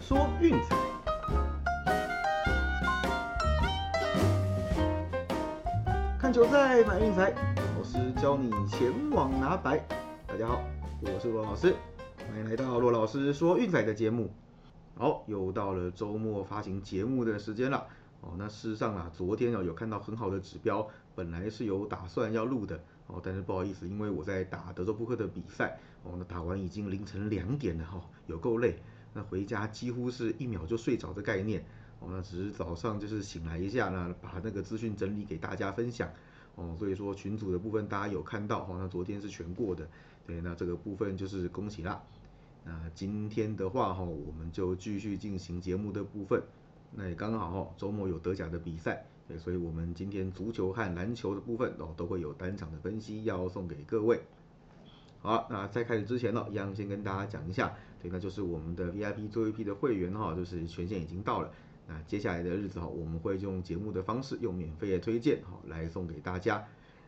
说运彩，看球赛买运彩，老师教你前往拿白。大家好，我是罗老师，欢迎来到罗老师说运彩的节目。好，又到了周末发行节目的时间了。哦，那事实上啊，昨天啊有看到很好的指标，本来是有打算要录的。哦，但是不好意思，因为我在打德州扑克的比赛，哦，那打完已经凌晨两点了哈，有够累。那回家几乎是一秒就睡着的概念。哦，那只是早上就是醒来一下呢，把那个资讯整理给大家分享。哦，所以说群组的部分大家有看到，哦，那昨天是全过的。对，那这个部分就是恭喜啦。那今天的话哈，我们就继续进行节目的部分。那也刚好哈，周末有德甲的比赛。对，所以我们今天足球和篮球的部分哦，都会有单场的分析要送给各位。好，那在开始之前呢，一样先跟大家讲一下，对，那就是我们的 VIP 最后一批的会员哈，就是权限已经到了。那接下来的日子哈，我们会用节目的方式，用免费的推荐哈来送给大家。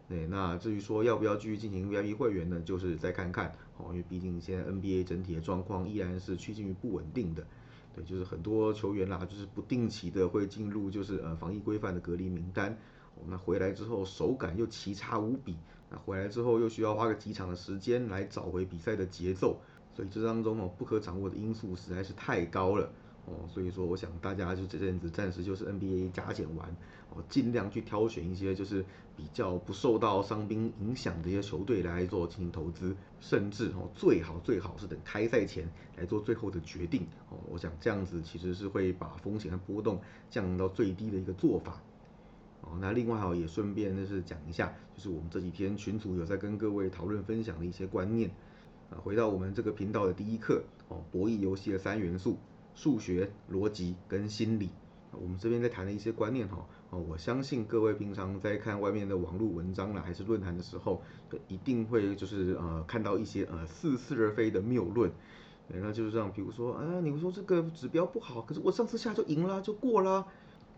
对，那至于说要不要继续进行 VIP 会员呢，就是再看看哦，因为毕竟现在 NBA 整体的状况依然是趋近于不稳定的。对，就是很多球员啦，就是不定期的会进入就是呃防疫规范的隔离名单，那回来之后手感又奇差无比，那回来之后又需要花个几场的时间来找回比赛的节奏，所以这当中哦不可掌握的因素实在是太高了。哦，所以说我想大家就这阵子暂时就是 NBA 加减完，哦，尽量去挑选一些就是比较不受到伤兵影响的一些球队来做进行投资，甚至哦最好最好是等开赛前来做最后的决定。哦，我想这样子其实是会把风险和波动降到最低的一个做法。哦，那另外哦也顺便就是讲一下，就是我们这几天群组有在跟各位讨论分享的一些观念。啊，回到我们这个频道的第一课，哦，博弈游戏的三元素。数学、逻辑跟心理，我们这边在谈的一些观念哈，哦，我相信各位平常在看外面的网络文章啦，还是论坛的时候，一定会就是呃看到一些呃似是而非的谬论，那就是这样，比如说啊，你们说这个指标不好，可是我上次下就赢了，就过了，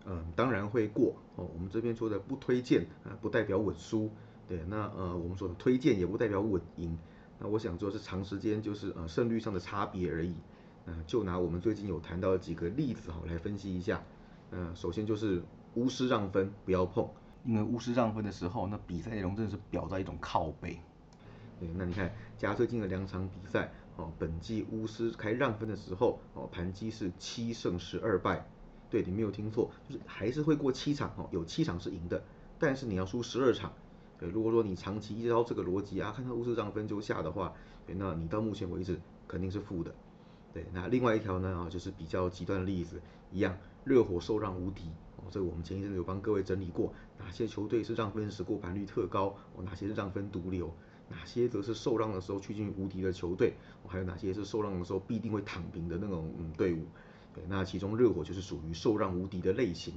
嗯，当然会过哦。我们这边说的不推荐啊，不代表稳输，对，那呃我们说的推荐也不代表稳赢，那我想说是长时间就是呃胜率上的差别而已。嗯，就拿我们最近有谈到的几个例子哈来分析一下。嗯，首先就是巫师让分不要碰，因为巫师让分的时候，那比赛内容真的是表在一种靠背。对，那你看加最近的两场比赛，哦，本季巫师开让分的时候，哦，盘基是七胜十二败。对，你没有听错，就是还是会过七场，哦，有七场是赢的，但是你要输十二场。对，如果说你长期依照这个逻辑啊，看到巫师让分就下的话，那你到目前为止肯定是负的。对，那另外一条呢啊，就是比较极端的例子，一样，热火受让无敌哦，这个我们前一阵子有帮各位整理过，哪些球队是让分时过盘率特高哦，哪些是让分毒瘤，哪些则是受让的时候趋近于无敌的球队，还有哪些是受让的时候必定会躺平的那种嗯队伍，对，那其中热火就是属于受让无敌的类型，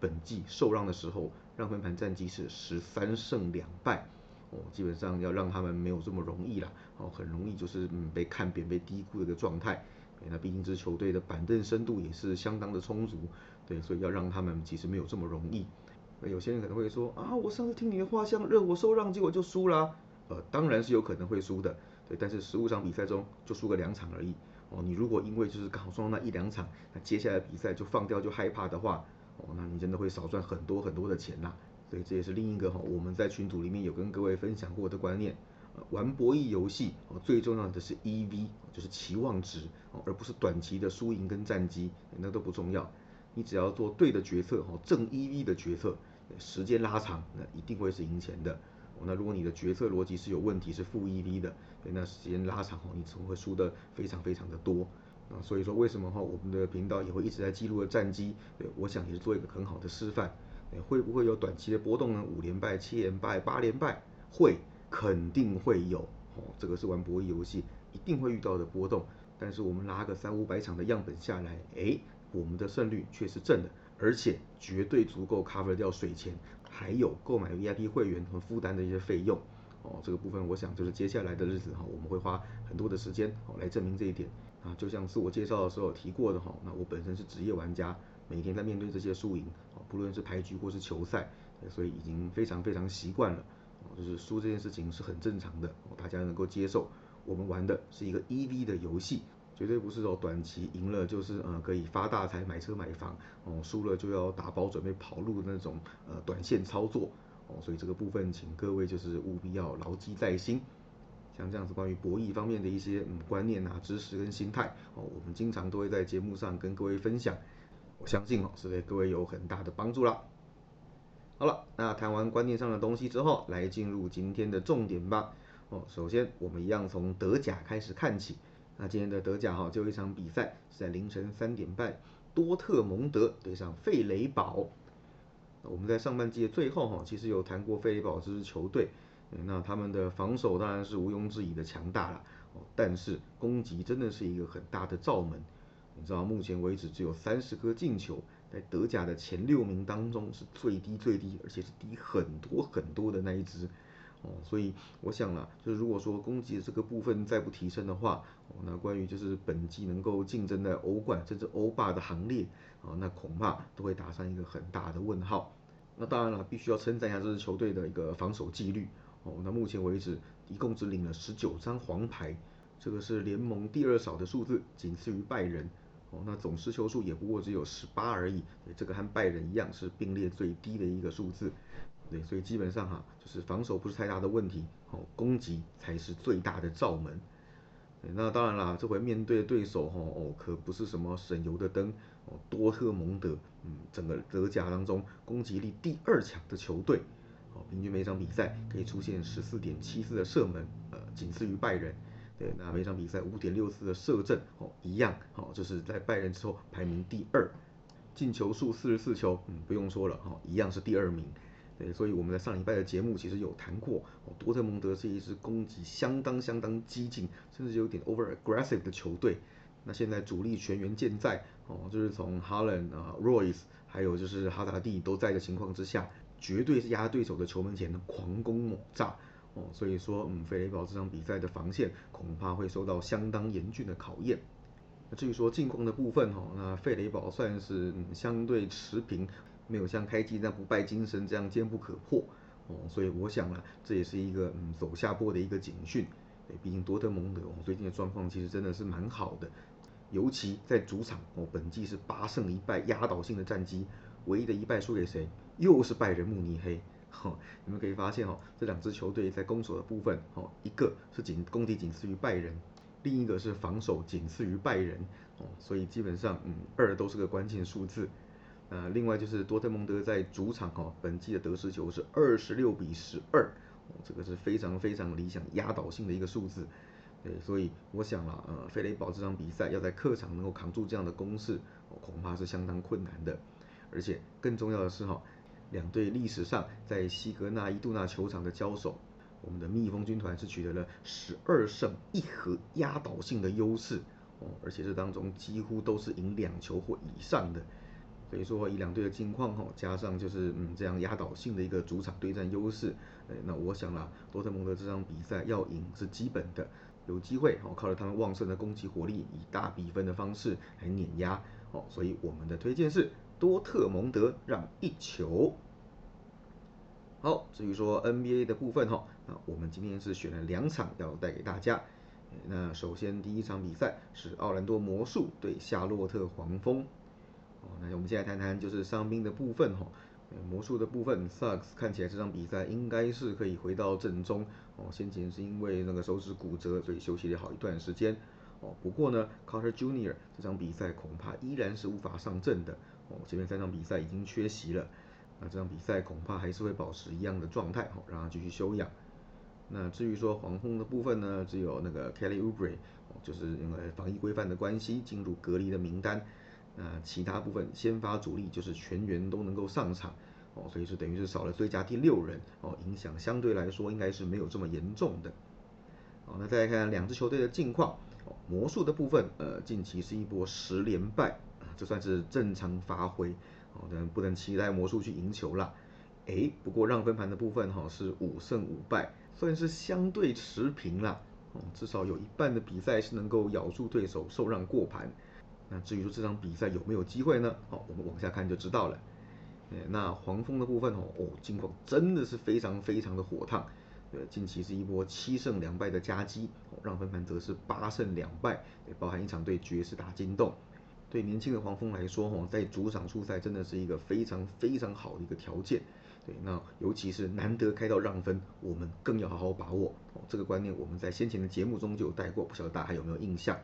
本季受让的时候让分盘战绩是十三胜两败。哦，基本上要让他们没有这么容易啦，哦，很容易就是嗯被看扁、被低估的一个状态。那毕竟这支球队的板凳深度也是相当的充足，对，所以要让他们其实没有这么容易。有些人可能会说啊，我上次听你的话，像热火受让，结果就输了。呃，当然是有可能会输的，对，但是十五场比赛中就输个两场而已。哦，你如果因为就是刚好撞到那一两场，那接下来比赛就放掉就害怕的话，哦，那你真的会少赚很多很多的钱呐。所以这也是另一个哈，我们在群组里面有跟各位分享过的观念。玩博弈游戏哦，最重要的是 EV，就是期望值哦，而不是短期的输赢跟战绩，那都不重要。你只要做对的决策哈，正 EV 的决策，时间拉长，那一定会是赢钱的。哦，那如果你的决策逻辑是有问题，是负 EV 的，那时间拉长哦，你只会输的非常非常的多。啊，所以说为什么哈，我们的频道也会一直在记录的战绩，对，我想也是做一个很好的示范。会不会有短期的波动呢？五连败、七连败、八连败，会，肯定会有。哦，这个是玩博弈游戏一定会遇到的波动。但是我们拉个三五百场的样本下来，哎，我们的胜率却是正的，而且绝对足够 cover 掉水钱，还有购买 VIP 会员和负担的一些费用。哦，这个部分我想就是接下来的日子哈，我们会花很多的时间哦来证明这一点。啊，就像自我介绍的时候有提过的哈，那我本身是职业玩家。每天在面对这些输赢，哦，不论是牌局或是球赛，所以已经非常非常习惯了，哦，就是输这件事情是很正常的，大家能够接受。我们玩的是一个 EV 的游戏，绝对不是说，短期赢了就是呃可以发大财买车买房，哦输了就要打包准备跑路的那种呃短线操作，哦所以这个部分请各位就是务必要牢记在心。像这样子关于博弈方面的一些嗯观念啊、知识跟心态，哦我们经常都会在节目上跟各位分享，我相信哦是对各位有很大的帮助啦。好了，那谈完观念上的东西之后，来进入今天的重点吧。哦，首先我们一样从德甲开始看起。那今天的德甲哈，就一场比赛是在凌晨三点半，多特蒙德对上费雷堡。我们在上半季的最后哈，其实有谈过费雷堡这支球队，那他们的防守当然是毋庸置疑的强大了，哦，但是攻击真的是一个很大的罩门。你知道目前为止只有三十颗进球，在德甲的前六名当中是最低最低，而且是低很多很多的那一支。哦，所以我想了，就是如果说攻击的这个部分再不提升的话，哦，那关于就是本季能够竞争在欧冠甚至欧霸的行列，啊，那恐怕都会打上一个很大的问号。那当然了，必须要称赞一下这支球队的一个防守纪律。哦，那目前为止一共只领了十九张黄牌，这个是联盟第二少的数字，仅次于拜仁。哦，那总失球数也不过只有十八而已，这个和拜仁一样是并列最低的一个数字。对，所以基本上哈，就是防守不是太大的问题，哦，攻击才是最大的罩门。那当然啦，这回面对的对手哈，哦，可不是什么省油的灯，哦，多特蒙德，嗯，整个德甲当中攻击力第二强的球队，平均每场比赛可以出现十四点七次的射门，呃，仅次于拜仁。对，那每场比赛五点六次的射正，哦，一样，哦，就是在拜仁之后排名第二。进球数四十四球，嗯，不用说了，哈，一样是第二名。对，所以我们在上礼拜的节目其实有谈过，哦，多特蒙德是一支攻击相当相当激进，甚至有点 over aggressive 的球队。那现在主力全员健在，哦，就是从哈伦啊、Royce，还有就是哈达蒂都在的情况之下，绝对是压对手的球门前的狂攻猛炸，哦，所以说，嗯，费雷堡这场比赛的防线恐怕会受到相当严峻的考验。至于说近况的部分，哈，那费雷堡算是嗯相对持平。没有像开机那不败精神这样坚不可破哦，所以我想啊，这也是一个嗯走下坡的一个警讯。对，毕竟多特蒙德哦最近的状况其实真的是蛮好的，尤其在主场哦，本季是八胜一败压倒性的战绩，唯一的一败输给谁？又是拜仁慕尼黑。哈，你们可以发现哦，这两支球队在攻守的部分哦，一个是仅攻击仅次于拜仁，另一个是防守仅次于拜仁哦，所以基本上嗯二都是个关键数字。呃，另外就是多特蒙德在主场哦，本季的得失球是二十六比十二，哦，这个是非常非常理想压倒性的一个数字，对，所以我想了，呃，费雷堡这场比赛要在客场能够扛住这样的攻势，恐怕是相当困难的，而且更重要的是哈，两队历史上在西格纳伊杜纳球场的交手，我们的蜜蜂军团是取得了十二胜一和压倒性的优势，哦，而且这当中几乎都是赢两球或以上的。所以说以两队的近况哈，加上就是嗯这样压倒性的一个主场对战优势，哎，那我想啦，多特蒙德这场比赛要赢是基本的，有机会哦，靠着他们旺盛的攻击火力，以大比分的方式来碾压哦，所以我们的推荐是多特蒙德让一球。好，至于说 NBA 的部分哈，那我们今天是选了两场要带给大家，那首先第一场比赛是奥兰多魔术对夏洛特黄蜂。哦，那我们现在谈谈就是伤兵的部分哈。魔术的部分，Sucks 看起来这场比赛应该是可以回到正中。哦，先前是因为那个手指骨折，所以休息了好一段时间。哦，不过呢，Carter Junior 这场比赛恐怕依然是无法上阵的。哦，前面三场比赛已经缺席了。那这场比赛恐怕还是会保持一样的状态，哦，让他继续休养。那至于说黄蜂的部分呢，只有那个 Kelly u b r e 哦，就是因为防疫规范的关系进入隔离的名单。那其他部分先发主力就是全员都能够上场哦，所以是等于是少了最佳第六人哦，影响相对来说应该是没有这么严重的。好，那再来看两支球队的近况哦，魔术的部分呃近期是一波十连败就，算是正常发挥哦，但不能期待魔术去赢球啦。哎，不过让分盘的部分哈是五胜五败，算是相对持平啦哦，至少有一半的比赛是能够咬住对手受让过盘。那至于说这场比赛有没有机会呢？好，我们往下看就知道了。那黄蜂的部分哦，哦，近况真的是非常非常的火烫。呃，近期是一波七胜两败的夹击，让分盘则是八胜两败，包含一场对爵士打金洞。对年轻的黄蜂来说，哈，在主场出赛真的是一个非常非常好的一个条件。对，那尤其是难得开到让分，我们更要好好把握。哦，这个观念我们在先前的节目中就有带过，不晓得大家还有没有印象？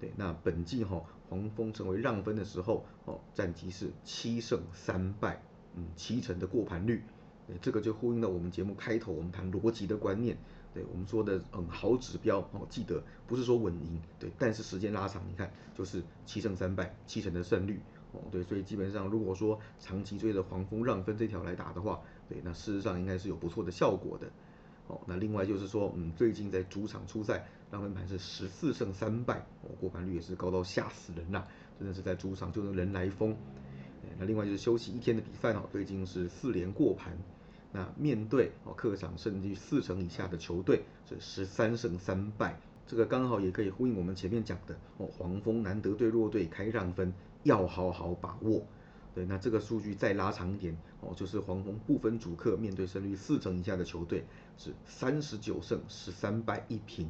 对，那本季哈黄蜂成为让分的时候，哦，战绩是七胜三败，嗯，七成的过盘率。对，这个就呼应了我们节目开头我们谈逻辑的观念。对我们说的嗯好指标哦，记得不是说稳赢，对，但是时间拉长，你看就是七胜三败，七成的胜率哦，对，所以基本上如果说长期追着黄蜂让分这条来打的话，对，那事实上应该是有不错的效果的。哦，那另外就是说，嗯，最近在主场出赛让分盘是十四胜三败，哦，过盘率也是高到吓死人呐，真的是在主场就能人来疯。那另外就是休息一天的比赛哦，最近是四连过盘。那面对哦客场胜率四成以下的球队是十三胜三败，这个刚好也可以呼应我们前面讲的哦黄蜂难得对弱队开让分，要好好把握。对，那这个数据再拉长一点哦，就是黄蜂不分主客面对胜率四成以下的球队是三十九胜十三败一平。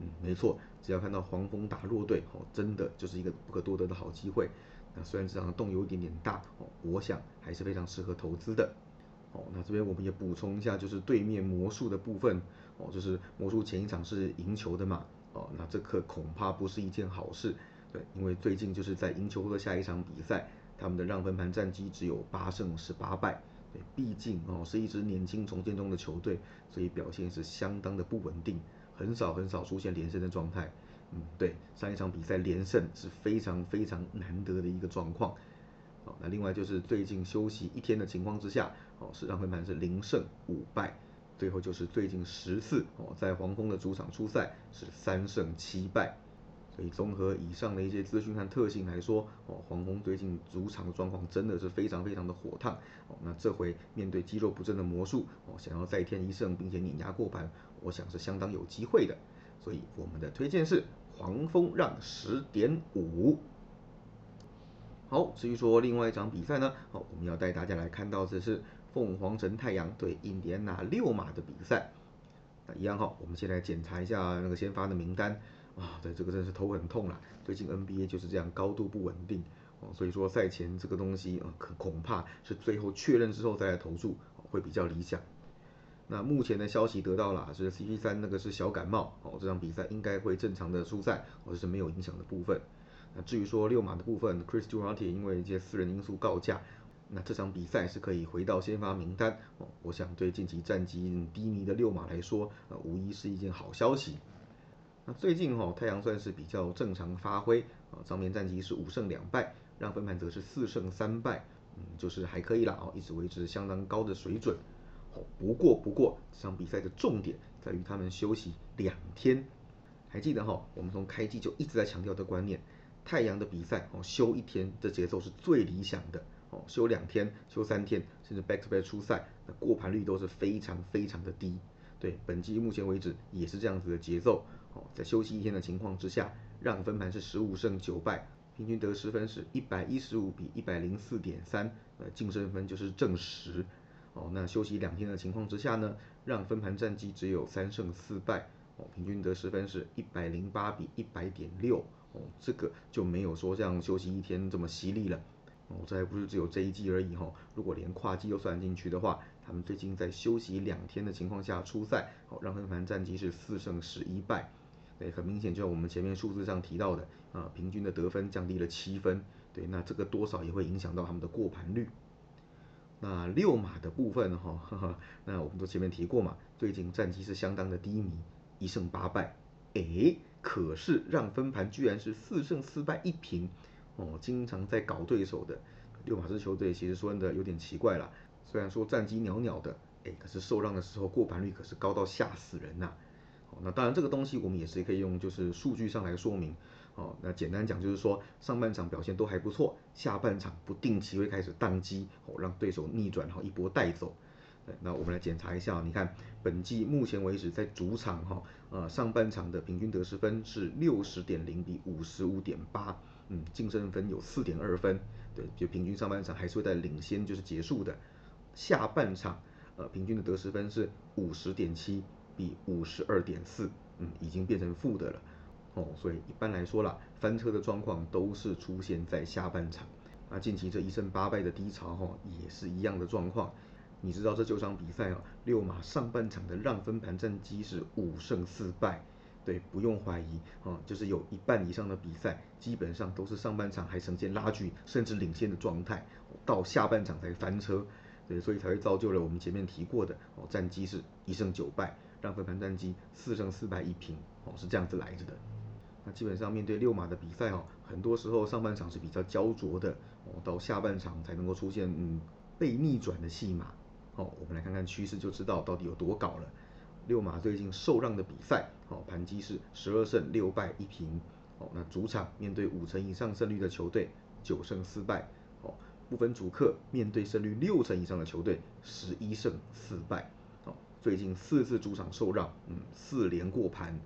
嗯，没错，只要看到黄蜂打弱队哦，真的就是一个不可多得的好机会。那虽然这场洞有一点点大哦，我想还是非常适合投资的。哦，那这边我们也补充一下，就是对面魔术的部分，哦，就是魔术前一场是赢球的嘛，哦，那这可恐怕不是一件好事，对，因为最近就是在赢球后的下一场比赛，他们的让分盘战绩只有八胜十八败，对，毕竟哦是一支年轻重建中的球队，所以表现是相当的不稳定，很少很少出现连胜的状态，嗯，对，上一场比赛连胜是非常非常难得的一个状况。那另外就是最近休息一天的情况之下，哦，是让分盘是零胜五败，最后就是最近十次哦，在黄蜂的主场出赛是三胜七败，所以综合以上的一些资讯和特性来说，哦，黄蜂最近主场的状况真的是非常非常的火烫，哦，那这回面对肌肉不振的魔术，哦，想要再添一胜并且碾压过盘，我想是相当有机会的，所以我们的推荐是黄蜂让十点五。好，至于说另外一场比赛呢，好，我们要带大家来看到这是凤凰城太阳对印第安纳六马的比赛。那一样哈，我们先来检查一下那个先发的名单啊，对，这个真是头很痛了。最近 NBA 就是这样高度不稳定哦，所以说赛前这个东西啊，可恐怕是最后确认之后再来投注会比较理想。那目前的消息得到了，是 CP 三那个是小感冒哦，这场比赛应该会正常的出赛，或者是没有影响的部分。那至于说六马的部分，Chris Duarte 因为一些私人因素告假，那这场比赛是可以回到先发名单哦。我想对近期战绩低迷的六马来说，呃，无疑是一件好消息。那最近哈，太阳算是比较正常发挥啊，账面战绩是五胜两败，让分盘则是四胜三败，嗯，就是还可以啦哦，一直维持相当高的水准。哦，不过不过这场比赛的重点在于他们休息两天，还记得哈，我们从开机就一直在强调的观念。太阳的比赛哦，休一天的节奏是最理想的哦，休两天、休三天，甚至 back to back 出赛，那过盘率都是非常非常的低。对，本季目前为止也是这样子的节奏哦，在休息一天的情况之下，让分盘是十五胜九败，平均得失分是一百一十五比一百零四点三，呃，净胜分就是正十。哦，那休息两天的情况之下呢，让分盘战绩只有三胜四败，哦，平均得失分是一百零八比一百点六。哦，这个就没有说像休息一天这么犀利了。哦，这还不是只有这一季而已哈。如果连跨季都算进去的话，他们最近在休息两天的情况下出赛，哦，让分盘战绩是四胜十一败。对，很明显就像我们前面数字上提到的，啊，平均的得分降低了七分。对，那这个多少也会影响到他们的过盘率。那六马的部分哈，那我们都前面提过嘛，最近战绩是相当的低迷，一胜八败。诶。可是让分盘居然是四胜四败一平，哦，经常在搞对手的六马支球队，其实说的有点奇怪了。虽然说战绩袅袅的，哎，可是受让的时候过盘率可是高到吓死人呐。哦，那当然这个东西我们也是可以用就是数据上来说明。哦，那简单讲就是说上半场表现都还不错，下半场不定期会开始宕机，哦，让对手逆转，然后一波带走。那我们来检查一下，你看本季目前为止在主场哈，呃上半场的平均得失分是六十点零比五十五点八，嗯净胜分有四点二分，对，就平均上半场还是会在领先就是结束的。下半场呃平均的得失分是五十点七比五十二点四，嗯，已经变成负的了。哦，所以一般来说啦，翻车的状况都是出现在下半场。那近期这一胜八败的低潮哈，也是一样的状况。你知道这九场比赛啊，六马上半场的让分盘战绩是五胜四败。对，不用怀疑啊，就是有一半以上的比赛，基本上都是上半场还呈现拉锯甚至领先的状态，到下半场才翻车。对，所以才会造就了我们前面提过的哦，战绩是一胜九败，让分盘战绩四胜四败一平哦，是这样子来着的。那基本上面对六马的比赛哦，很多时候上半场是比较焦灼的哦，到下半场才能够出现嗯被逆转的戏码。哦，我们来看看趋势就知道到底有多搞了。六马最近受让的比赛，哦，盘基是十二胜六败一平。哦，那主场面对五成以上胜率的球队，九胜四败。哦，不分主客面对胜率六成以上的球队，十一胜四败。哦，最近四次主场受让，嗯，四连过盘。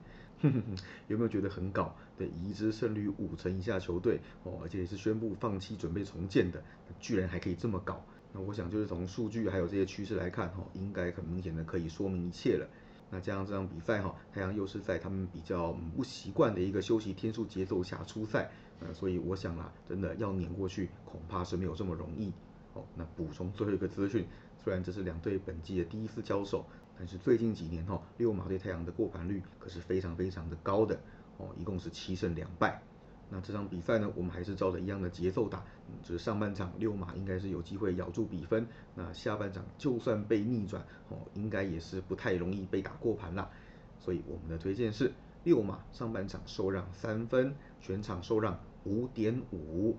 有没有觉得很搞？对，一支胜率五成以下球队，哦，而且是宣布放弃准备重建的，居然还可以这么搞？那我想就是从数据还有这些趋势来看，哈，应该很明显的可以说明一切了。那加上这场比赛，哈，太阳又是在他们比较不习惯的一个休息天数节奏下出赛，呃，所以我想啦，真的要碾过去，恐怕是没有这么容易。哦，那补充最后一个资讯，虽然这是两队本季的第一次交手。但是最近几年哈，六马对太阳的过盘率可是非常非常的高的哦，一共是七胜两败。那这场比赛呢，我们还是照着一样的节奏打，就是上半场六马应该是有机会咬住比分，那下半场就算被逆转哦，应该也是不太容易被打过盘啦。所以我们的推荐是六马上半场受让三分，全场受让五点五。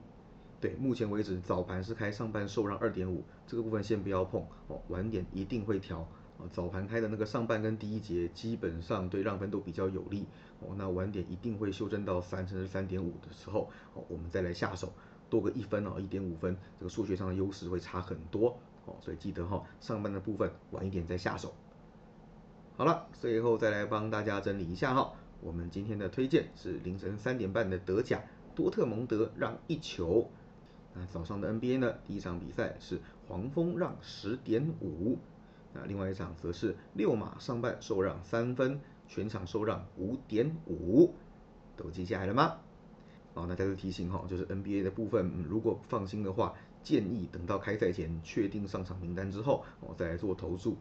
对，目前为止早盘是开上半受让二点五，这个部分先不要碰哦，晚点一定会调。啊早盘开的那个上半跟第一节基本上对让分都比较有利哦，那晚点一定会修正到三甚至三点五的时候哦，我们再来下手多个一分哦，一点五分，这个数学上的优势会差很多哦，所以记得哈，上半的部分晚一点再下手。好了，最后再来帮大家整理一下哈，我们今天的推荐是凌晨三点半的德甲多特蒙德让一球，那早上的 NBA 呢，第一场比赛是黄蜂让十点五。那另外一场则是六马上半受让三分，全场受让五点五，都记下来了吗？好，那再次提醒哈，就是 NBA 的部分，如果不放心的话，建议等到开赛前确定上场名单之后，哦再来做投注。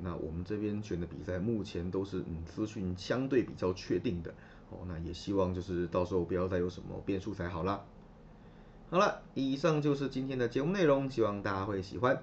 那我们这边选的比赛目前都是嗯资讯相对比较确定的，哦那也希望就是到时候不要再有什么变数才好啦。好了，以上就是今天的节目内容，希望大家会喜欢。